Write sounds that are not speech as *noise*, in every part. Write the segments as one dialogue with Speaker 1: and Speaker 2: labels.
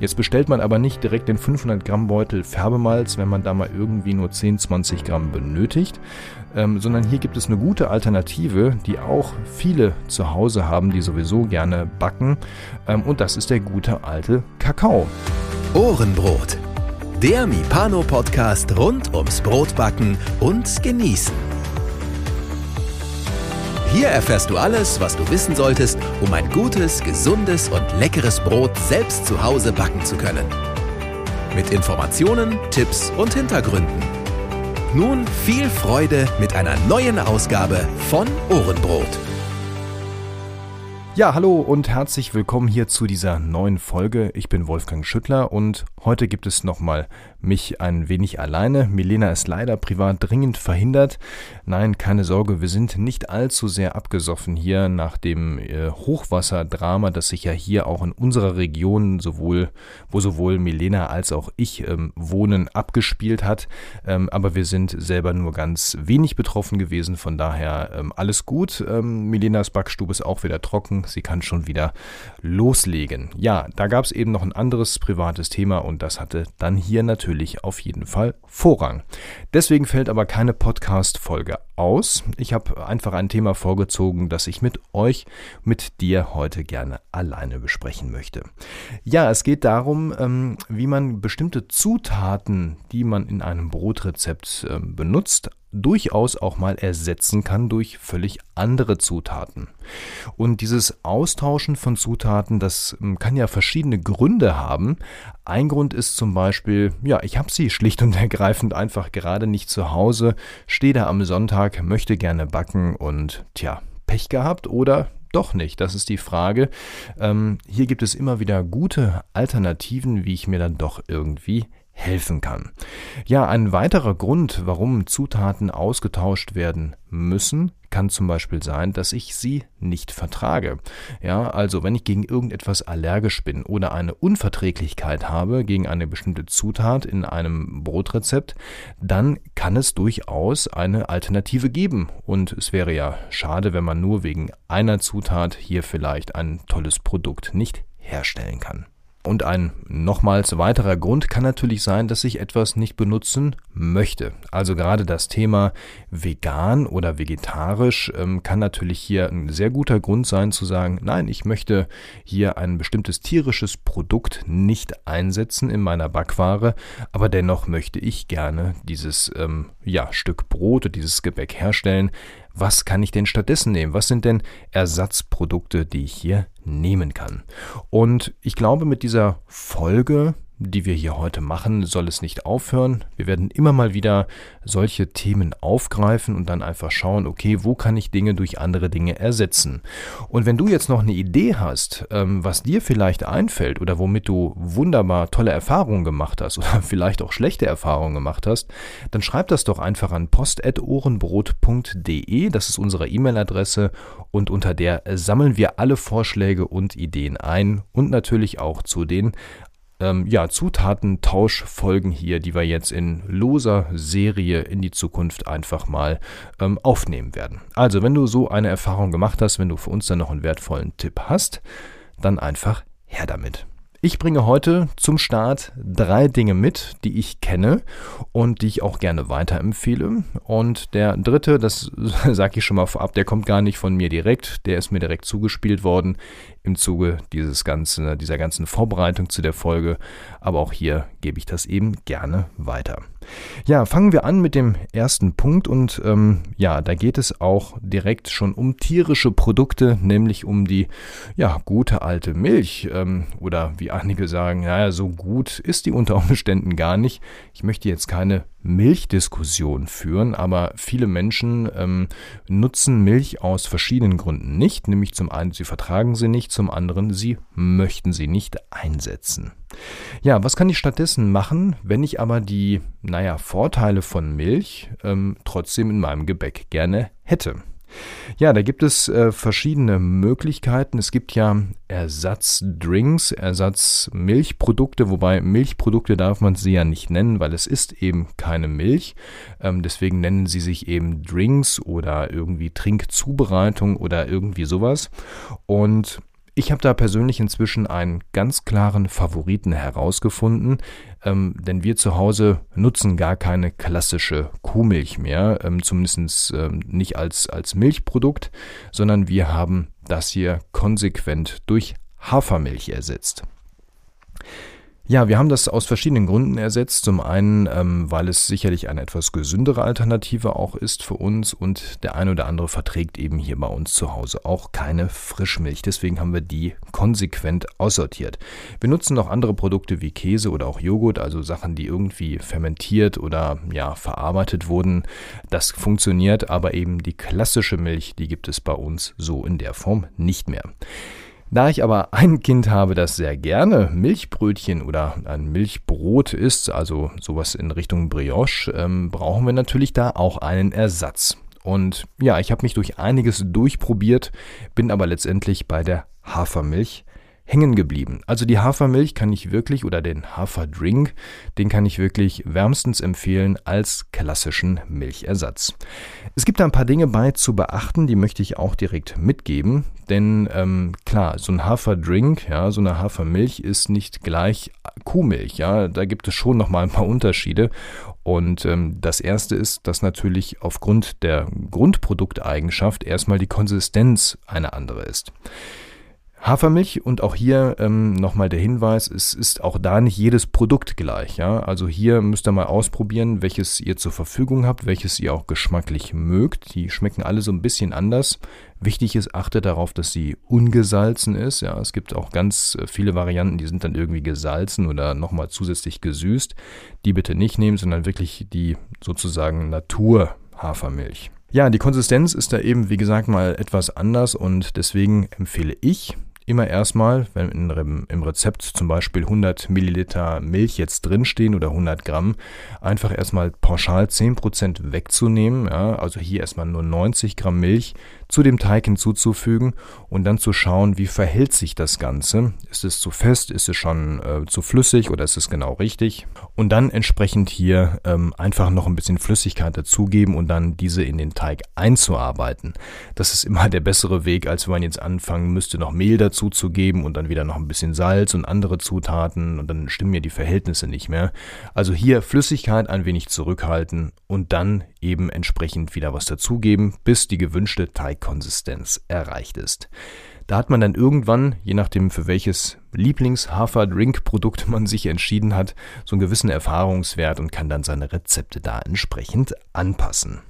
Speaker 1: Jetzt bestellt man aber nicht direkt den 500 Gramm Beutel Färbemalz, wenn man da mal irgendwie nur 10, 20 Gramm benötigt, ähm, sondern hier gibt es eine gute Alternative, die auch viele zu Hause haben, die sowieso gerne backen. Ähm, und das ist der gute alte Kakao.
Speaker 2: Ohrenbrot. Der Mipano-Podcast rund ums Brotbacken und Genießen. Hier erfährst du alles, was du wissen solltest, um ein gutes, gesundes und leckeres Brot selbst zu Hause backen zu können. Mit Informationen, Tipps und Hintergründen. Nun viel Freude mit einer neuen Ausgabe von Ohrenbrot.
Speaker 1: Ja, hallo und herzlich willkommen hier zu dieser neuen Folge. Ich bin Wolfgang Schüttler und heute gibt es nochmal mich ein wenig alleine. Milena ist leider privat dringend verhindert. Nein, keine Sorge, wir sind nicht allzu sehr abgesoffen hier nach dem äh, Hochwasserdrama, das sich ja hier auch in unserer Region sowohl, wo sowohl Milena als auch ich ähm, wohnen, abgespielt hat. Ähm, aber wir sind selber nur ganz wenig betroffen gewesen, von daher ähm, alles gut. Ähm, Milenas Backstube ist auch wieder trocken, sie kann schon wieder loslegen. Ja, da gab es eben noch ein anderes privates Thema und das hatte dann hier natürlich auf jeden Fall Vorrang. Deswegen fällt aber keine Podcast-Folge aus. Ich habe einfach ein Thema vorgezogen, das ich mit euch, mit dir heute gerne alleine besprechen möchte. Ja, es geht darum, ähm, wie man bestimmte Zutaten, die man in einem Brotrezept ähm, benutzt, durchaus auch mal ersetzen kann durch völlig andere Zutaten. Und dieses Austauschen von Zutaten, das ähm, kann ja verschiedene Gründe haben. Ein Grund ist zum Beispiel, ja, ich habe sie schlicht und *laughs* ergreifend einfach gerade nicht zu Hause, stehe da am Sonntag, möchte gerne backen und tja, Pech gehabt oder doch nicht? Das ist die Frage. Ähm, hier gibt es immer wieder gute Alternativen, wie ich mir dann doch irgendwie helfen kann. Ja, ein weiterer Grund, warum Zutaten ausgetauscht werden müssen, kann zum Beispiel sein, dass ich sie nicht vertrage. Ja, also wenn ich gegen irgendetwas allergisch bin oder eine Unverträglichkeit habe gegen eine bestimmte Zutat in einem Brotrezept, dann kann es durchaus eine Alternative geben. Und es wäre ja schade, wenn man nur wegen einer Zutat hier vielleicht ein tolles Produkt nicht herstellen kann. Und ein nochmals weiterer Grund kann natürlich sein, dass ich etwas nicht benutzen möchte. Also gerade das Thema vegan oder vegetarisch ähm, kann natürlich hier ein sehr guter Grund sein zu sagen, nein, ich möchte hier ein bestimmtes tierisches Produkt nicht einsetzen in meiner Backware, aber dennoch möchte ich gerne dieses ähm, ja, Stück Brot oder dieses Gebäck herstellen, was kann ich denn stattdessen nehmen? Was sind denn Ersatzprodukte, die ich hier nehmen kann? Und ich glaube, mit dieser Folge die wir hier heute machen, soll es nicht aufhören. Wir werden immer mal wieder solche Themen aufgreifen und dann einfach schauen, okay, wo kann ich Dinge durch andere Dinge ersetzen? Und wenn du jetzt noch eine Idee hast, ähm, was dir vielleicht einfällt oder womit du wunderbar tolle Erfahrungen gemacht hast *laughs* oder vielleicht auch schlechte Erfahrungen gemacht hast, dann schreib das doch einfach an post.ohrenbrot.de. Das ist unsere E-Mail-Adresse und unter der sammeln wir alle Vorschläge und Ideen ein und natürlich auch zu den ähm, ja, Zutatentauschfolgen hier, die wir jetzt in loser Serie in die Zukunft einfach mal ähm, aufnehmen werden. Also, wenn du so eine Erfahrung gemacht hast, wenn du für uns dann noch einen wertvollen Tipp hast, dann einfach her damit. Ich bringe heute zum Start drei Dinge mit, die ich kenne und die ich auch gerne weiterempfehle. Und der dritte, das *laughs* sage ich schon mal vorab, der kommt gar nicht von mir direkt, der ist mir direkt zugespielt worden im Zuge dieses ganzen, dieser ganzen Vorbereitung zu der Folge. Aber auch hier gebe ich das eben gerne weiter. Ja, fangen wir an mit dem ersten Punkt und ähm, ja, da geht es auch direkt schon um tierische Produkte, nämlich um die ja gute alte Milch ähm, oder wie einige sagen, naja, so gut ist die unter Umständen gar nicht. Ich möchte jetzt keine Milchdiskussion führen, aber viele Menschen ähm, nutzen Milch aus verschiedenen Gründen nicht, nämlich zum einen sie vertragen sie nicht, zum anderen sie möchten sie nicht einsetzen. Ja, was kann ich stattdessen machen, wenn ich aber die, naja, Vorteile von Milch ähm, trotzdem in meinem Gebäck gerne hätte? Ja, da gibt es äh, verschiedene Möglichkeiten. Es gibt ja Ersatzdrinks, Ersatzmilchprodukte, wobei Milchprodukte darf man sie ja nicht nennen, weil es ist eben keine Milch. Ähm, deswegen nennen sie sich eben Drinks oder irgendwie Trinkzubereitung oder irgendwie sowas. Und Ich habe da persönlich inzwischen einen ganz klaren Favoriten herausgefunden, ähm, denn wir zu Hause nutzen gar keine klassische Kuhmilch mehr, ähm, zumindest ähm, nicht als, als Milchprodukt, sondern wir haben das hier konsequent durch Hafermilch ersetzt. Ja, wir haben das aus verschiedenen Gründen ersetzt. Zum einen, ähm, weil es sicherlich eine etwas gesündere Alternative auch ist für uns und der eine oder andere verträgt eben hier bei uns zu Hause auch keine Frischmilch. Deswegen haben wir die konsequent aussortiert. Wir nutzen noch andere Produkte wie Käse oder auch Joghurt, also Sachen, die irgendwie fermentiert oder ja, verarbeitet wurden. Das funktioniert, aber eben die klassische Milch, die gibt es bei uns so in der Form nicht mehr. Da ich aber ein Kind habe, das sehr gerne Milchbrötchen oder ein Milchbrot isst, also sowas in Richtung Brioche, ähm, brauchen wir natürlich da auch einen Ersatz. Und ja, ich habe mich durch einiges durchprobiert, bin aber letztendlich bei der Hafermilch hängen geblieben. Also die Hafermilch kann ich wirklich oder den Haferdrink, den kann ich wirklich wärmstens empfehlen als klassischen Milchersatz. Es gibt da ein paar Dinge bei zu beachten, die möchte ich auch direkt mitgeben, denn ähm, klar, so ein Haferdrink, ja, so eine Hafermilch ist nicht gleich Kuhmilch, ja, da gibt es schon noch mal ein paar Unterschiede und ähm, das erste ist, dass natürlich aufgrund der Grundprodukteigenschaft erstmal die Konsistenz eine andere ist. Hafermilch und auch hier ähm, nochmal der Hinweis, es ist auch da nicht jedes Produkt gleich. Ja? Also hier müsst ihr mal ausprobieren, welches ihr zur Verfügung habt, welches ihr auch geschmacklich mögt. Die schmecken alle so ein bisschen anders. Wichtig ist, achtet darauf, dass sie ungesalzen ist. Ja? Es gibt auch ganz äh, viele Varianten, die sind dann irgendwie gesalzen oder nochmal zusätzlich gesüßt. Die bitte nicht nehmen, sondern wirklich die sozusagen Natur-Hafermilch. Ja, die Konsistenz ist da eben, wie gesagt, mal etwas anders und deswegen empfehle ich, immer erstmal, wenn im Rezept zum Beispiel 100 Milliliter Milch jetzt drinstehen oder 100 Gramm, einfach erstmal pauschal 10% wegzunehmen. Ja, also hier erstmal nur 90 Gramm Milch zu dem Teig hinzuzufügen und dann zu schauen, wie verhält sich das Ganze. Ist es zu fest, ist es schon äh, zu flüssig oder ist es genau richtig? Und dann entsprechend hier ähm, einfach noch ein bisschen Flüssigkeit dazugeben und dann diese in den Teig einzuarbeiten. Das ist immer der bessere Weg, als wenn man jetzt anfangen müsste, noch Mehl dazu zu geben und dann wieder noch ein bisschen Salz und andere Zutaten und dann stimmen mir die Verhältnisse nicht mehr. Also hier Flüssigkeit ein wenig zurückhalten und dann eben entsprechend wieder was dazugeben, bis die gewünschte Teigkonsistenz erreicht ist. Da hat man dann irgendwann, je nachdem für welches Lieblings-Hafer-Drink-Produkt man sich entschieden hat, so einen gewissen Erfahrungswert und kann dann seine Rezepte da entsprechend anpassen.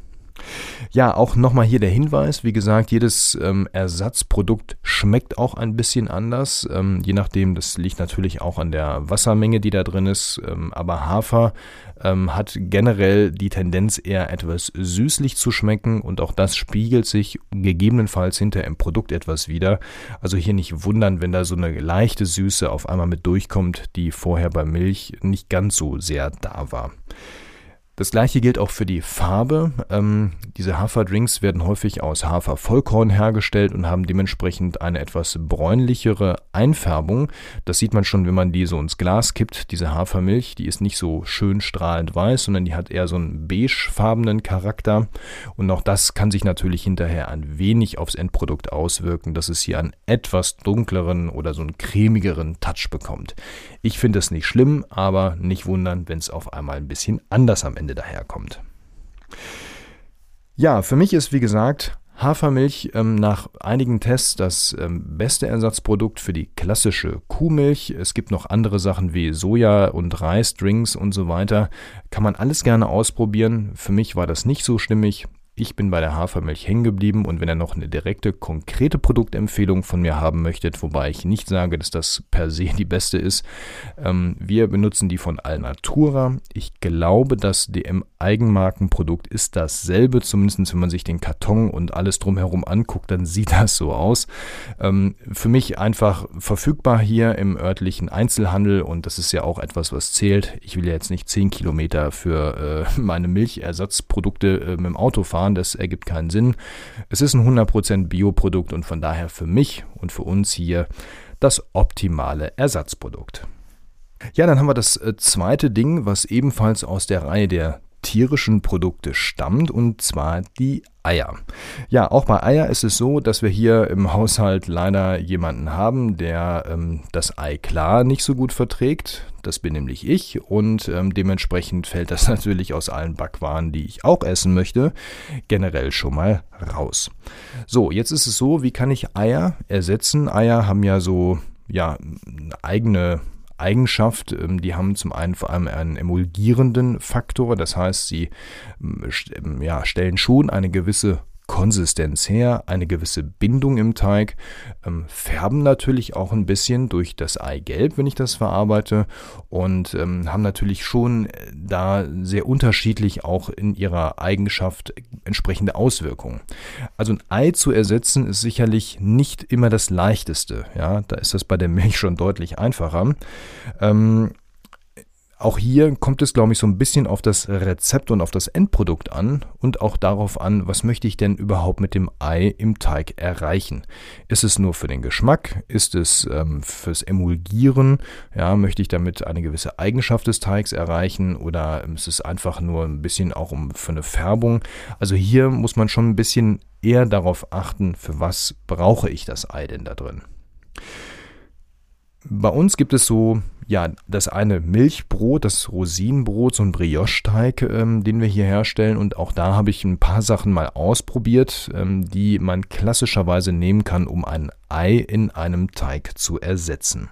Speaker 1: Ja, auch nochmal hier der Hinweis, wie gesagt, jedes ähm, Ersatzprodukt schmeckt auch ein bisschen anders, ähm, je nachdem, das liegt natürlich auch an der Wassermenge, die da drin ist, ähm, aber Hafer ähm, hat generell die Tendenz eher etwas süßlich zu schmecken und auch das spiegelt sich gegebenenfalls hinter im Produkt etwas wieder. Also hier nicht wundern, wenn da so eine leichte Süße auf einmal mit durchkommt, die vorher bei Milch nicht ganz so sehr da war. Das gleiche gilt auch für die Farbe. Ähm, diese Haferdrinks werden häufig aus Hafervollkorn hergestellt und haben dementsprechend eine etwas bräunlichere Einfärbung. Das sieht man schon, wenn man die so ins Glas kippt. Diese Hafermilch, die ist nicht so schön strahlend weiß, sondern die hat eher so einen beigefarbenen Charakter. Und auch das kann sich natürlich hinterher ein wenig aufs Endprodukt auswirken, dass es hier einen etwas dunkleren oder so einen cremigeren Touch bekommt. Ich finde es nicht schlimm, aber nicht wundern, wenn es auf einmal ein bisschen anders am Ende daherkommt. Ja, für mich ist wie gesagt Hafermilch ähm, nach einigen Tests das ähm, beste Ersatzprodukt für die klassische Kuhmilch. Es gibt noch andere Sachen wie Soja und Reisdrinks und so weiter. Kann man alles gerne ausprobieren. Für mich war das nicht so stimmig. Ich bin bei der Hafermilch hängen geblieben und wenn ihr noch eine direkte, konkrete Produktempfehlung von mir haben möchtet, wobei ich nicht sage, dass das per se die beste ist, ähm, wir benutzen die von Alnatura. Ich glaube, das DM Eigenmarkenprodukt ist dasselbe, zumindest wenn man sich den Karton und alles drumherum anguckt, dann *laughs* sieht das so aus. Ähm, für mich einfach verfügbar hier im örtlichen Einzelhandel und das ist ja auch etwas, was zählt. Ich will ja jetzt nicht 10 Kilometer für äh, *laughs* meine Milchersatzprodukte äh, mit dem Auto fahren fahren, das ergibt keinen Sinn. Es ist ein 100% Bioprodukt und von daher für mich und für uns hier das optimale Ersatzprodukt. Ja, dann haben wir das äh, zweite Ding, was ebenfalls aus der Reihe der tierischen Produkte stammt, und zwar die Eier. Ja, auch bei Eier ist es so, dass wir hier im Haushalt leider jemanden haben, der ähm, das Ei klar nicht so gut verträgt. Das bin nämlich ich und ähm, dementsprechend fällt das *laughs* natürlich aus allen Backwaren, die ich auch essen möchte, generell schon mal raus. So, jetzt ist es so, wie kann ich Eier ersetzen? Eier haben ja so ja eigene Eigenschaft. Ähm, die haben zum einen vor allem einen emulgierenden Faktor, das heißt, sie ähm, ähm, ja, stellen schon eine gewisse Konsistenz her, eine gewisse Bindung im Teig, ähm, färben natürlich auch ein bisschen durch das Eigelb, wenn ich das verarbeite und ähm, haben natürlich schon äh, da sehr unterschiedlich auch in ihrer Eigenschaft entsprechende Auswirkungen. Also ein Ei zu ersetzen ist sicherlich nicht immer das leichteste. Ja, da ist das bei der Milch schon deutlich einfacher. Ähm, auch hier kommt es, glaube ich, so ein bisschen auf das Rezept und auf das Endprodukt an und auch darauf an, was möchte ich denn überhaupt mit dem Ei im Teig erreichen. Ist es nur für den Geschmack? Ist es ähm, fürs Emulgieren? Ja, möchte ich damit eine gewisse Eigenschaft des Teigs erreichen oder ist es einfach nur ein bisschen auch um für eine Färbung? Also hier muss man schon ein bisschen eher darauf achten, für was brauche ich das Ei denn da drin. Bei uns gibt es so ja, das eine Milchbrot, das Rosinenbrot, so ein Brioche-Teig, ähm, den wir hier herstellen. Und auch da habe ich ein paar Sachen mal ausprobiert, ähm, die man klassischerweise nehmen kann, um ein Ei in einem Teig zu ersetzen.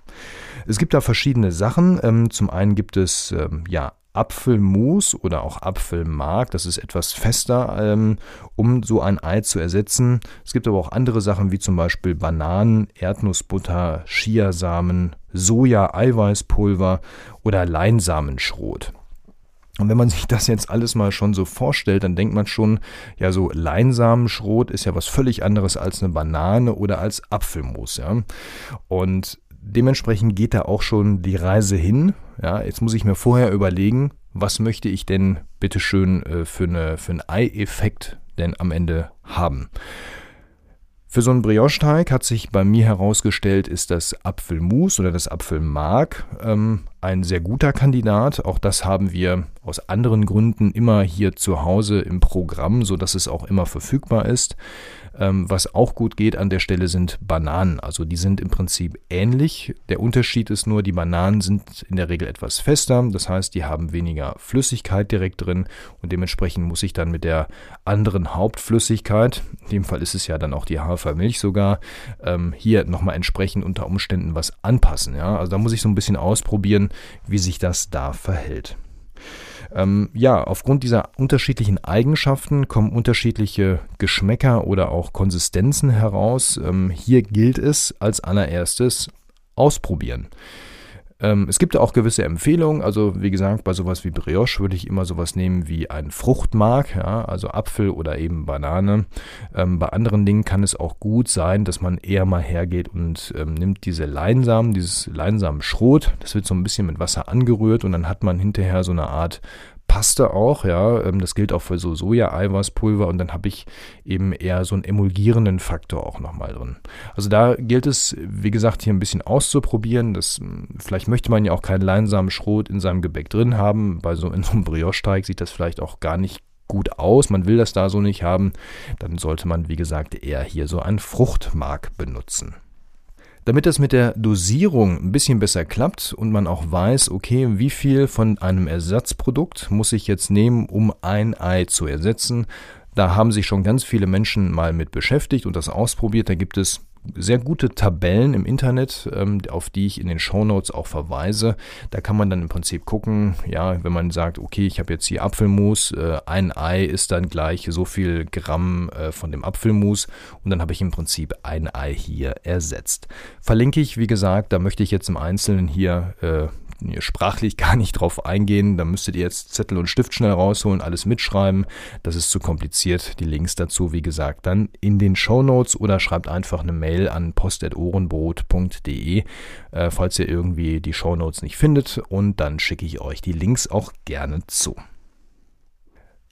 Speaker 1: Es gibt da verschiedene Sachen. Ähm, zum einen gibt es ähm, ja Apfelmus oder auch Apfelmark, das ist etwas fester, ähm, um so ein Ei zu ersetzen. Es gibt aber auch andere Sachen wie zum Beispiel Bananen, Erdnussbutter, Chiasamen, Soja-Eiweißpulver oder Leinsamenschrot. Und wenn man sich das jetzt alles mal schon so vorstellt, dann denkt man schon, ja, so Leinsamenschrot ist ja was völlig anderes als eine Banane oder als Apfelmus, ja. Und dementsprechend geht da auch schon die Reise hin. Ja, jetzt muss ich mir vorher überlegen, was möchte ich denn bitteschön äh, für, eine, für einen Ei-Effekt denn am Ende haben. Für so einen Brioche-Teig hat sich bei mir herausgestellt, ist das Apfelmus oder das Apfelmark ähm, ein sehr guter Kandidat. Auch das haben wir aus anderen Gründen immer hier zu Hause im Programm, sodass es auch immer verfügbar ist. Ähm, was auch gut geht an der Stelle sind Bananen. Also die sind im Prinzip ähnlich. Der Unterschied ist nur, die Bananen sind in der Regel etwas fester. Das heißt, die haben weniger Flüssigkeit direkt drin und dementsprechend muss ich dann mit der anderen Hauptflüssigkeit, in dem Fall ist es ja dann auch die Hafermilch sogar, ähm, hier nochmal entsprechend unter Umständen was anpassen. Ja? Also da muss ich so ein bisschen ausprobieren, wie sich das da verhält. Ähm, ja, aufgrund dieser unterschiedlichen Eigenschaften kommen unterschiedliche Geschmäcker oder auch Konsistenzen heraus. Ähm, hier gilt es als allererstes ausprobieren. Ähm, es gibt auch gewisse Empfehlungen. Also wie gesagt, bei sowas wie Brioche würde ich immer sowas nehmen wie ein Fruchtmark, ja, also Apfel oder eben Banane. Ähm, bei anderen Dingen kann es auch gut sein, dass man eher mal hergeht und ähm, nimmt diese Leinsamen, dieses Leinsamenschrot. Das wird so ein bisschen mit Wasser angerührt und dann hat man hinterher so eine Art passte auch, ja. Ähm, das gilt auch für so Soja-Eiweißpulver und dann habe ich eben eher so einen emulgierenden Faktor auch nochmal drin. Also da gilt es, wie gesagt, hier ein bisschen auszuprobieren. Das, hm, vielleicht möchte man ja auch keinen leinsamen Schrot in seinem Gebäck drin haben. Bei so in so einem Brioche-Teig sieht das vielleicht auch gar nicht gut aus. Man will das da so nicht haben. Dann sollte man, wie gesagt, eher hier so ein Fruchtmark benutzen. Damit das mit der Dosierung ein bisschen besser klappt und man auch weiß, okay, wie viel von einem Ersatzprodukt muss ich jetzt nehmen, um ein Ei zu ersetzen, da haben sich schon ganz viele Menschen mal mit beschäftigt und das ausprobiert. Da gibt es sehr gute Tabellen im Internet, ähm, auf die ich in den Show Notes auch verweise. Da kann man dann im Prinzip gucken, ja, wenn man sagt, okay, ich habe jetzt hier Apfelmus, äh, ein Ei ist dann gleich so viel Gramm äh, von dem Apfelmus und dann habe ich im Prinzip ein Ei hier ersetzt. Verlinke ich, wie gesagt, da möchte ich jetzt im Einzelnen hier sprachlich *laughs* gar nicht drauf eingehen. Da müsstet ihr jetzt Zettel und Stift schnell rausholen, alles mitschreiben. Das ist zu kompliziert. Die Links dazu, wie gesagt, dann in den Show Notes oder schreibt einfach eine Mail an post.ohrenbrot.de, äh, falls ihr irgendwie die Show Notes nicht findet. Und dann schicke ich euch die Links auch gerne zu.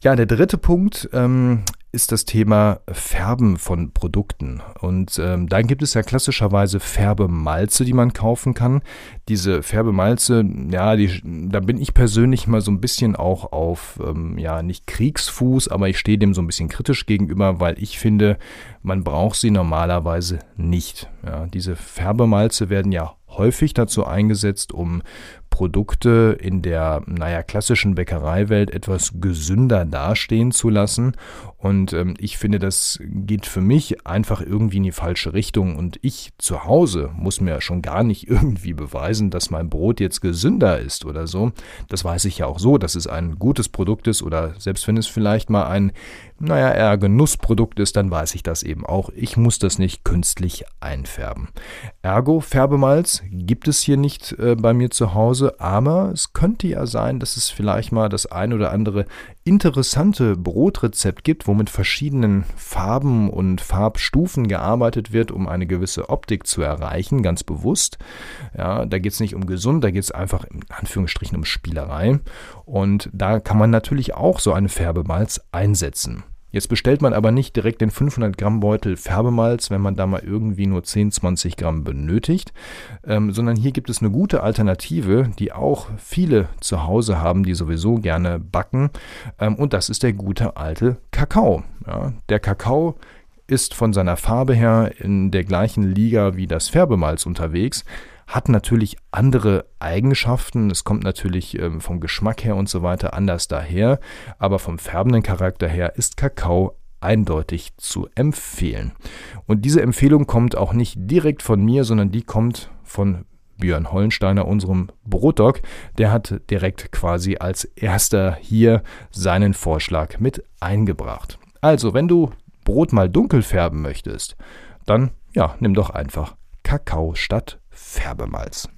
Speaker 1: Ja, der dritte Punkt ähm, ist das Thema Färben von Produkten. Und ähm, da gibt es ja klassischerweise Färbemalze, die man kaufen kann. Diese Färbemalze, ja, die, da bin ich persönlich mal so ein bisschen auch auf, ähm, ja, nicht Kriegsfuß, aber ich stehe dem so ein bisschen kritisch gegenüber, weil ich finde, man braucht sie normalerweise nicht. Ja, diese Färbemalze werden ja häufig dazu eingesetzt, um Produkte in der, naja, klassischen Bäckereiwelt etwas gesünder dastehen zu lassen. Und ähm, ich finde, das geht für mich einfach irgendwie in die falsche Richtung. Und ich zu Hause muss mir schon gar nicht *laughs* irgendwie beweisen, dass mein Brot jetzt gesünder ist oder so. Das weiß ich ja auch so, dass es ein gutes Produkt ist oder selbst wenn es vielleicht mal ein, naja, eher Genussprodukt ist, dann weiß ich das eben auch. Ich muss das nicht künstlich einfärben. Ergo, Färbemalz gibt es hier nicht äh, bei mir zu Hause aber es könnte ja sein, dass es vielleicht mal das ein oder andere interessante Brotrezept gibt, wo mit verschiedenen Farben und Farbstufen gearbeitet wird, um eine gewisse Optik zu erreichen, ganz bewusst. Ja, da geht es nicht um gesund, da geht es einfach in Anführungsstrichen um Spielerei. Und da kann man natürlich auch so eine Färbemalz einsetzen. Jetzt bestellt man aber nicht direkt den 500 Gramm Beutel Färbemalz, wenn man da mal irgendwie nur 10, 20 Gramm benötigt, ähm, sondern hier gibt es eine gute Alternative, die auch viele zu Hause haben, die sowieso gerne backen. Ähm, und das ist der gute alte Kakao. Ja, der Kakao ist von seiner Farbe her in der gleichen Liga wie das Färbemalz unterwegs hat natürlich andere Eigenschaften. Es kommt natürlich ähm, vom Geschmack her und so weiter anders daher, aber vom färbenden Charakter her ist Kakao eindeutig zu empfehlen. Und diese Empfehlung kommt auch nicht direkt von mir, sondern die kommt von Björn Hollensteiner, unserem Brotdog. Der hat direkt quasi als erster hier seinen Vorschlag mit eingebracht. Also, wenn du Brot mal dunkel färben möchtest, dann ja, nimm doch einfach Kakao statt Färbemalz.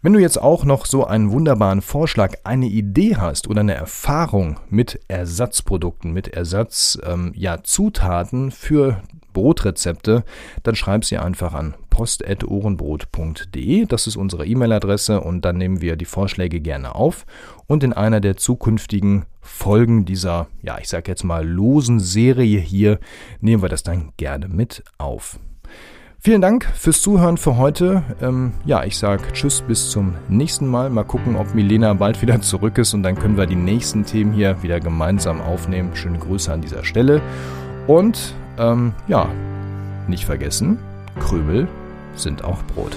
Speaker 1: Wenn du jetzt auch noch so einen wunderbaren Vorschlag, eine Idee hast oder eine Erfahrung mit Ersatzprodukten, mit Ersatzzutaten ähm, ja, für Brotrezepte, dann schreib sie einfach an post.ohrenbrot.de. Das ist unsere E-Mail-Adresse und dann nehmen wir die Vorschläge gerne auf. Und in einer der zukünftigen Folgen dieser, ja, ich sag jetzt mal losen Serie hier, nehmen wir das dann gerne mit auf. Vielen Dank fürs Zuhören für heute. Ähm, ja, ich sage Tschüss, bis zum nächsten Mal. Mal gucken, ob Milena bald wieder zurück ist und dann können wir die nächsten Themen hier wieder gemeinsam aufnehmen. Schöne Grüße an dieser Stelle. Und ähm, ja, nicht vergessen, Krümel sind auch Brot.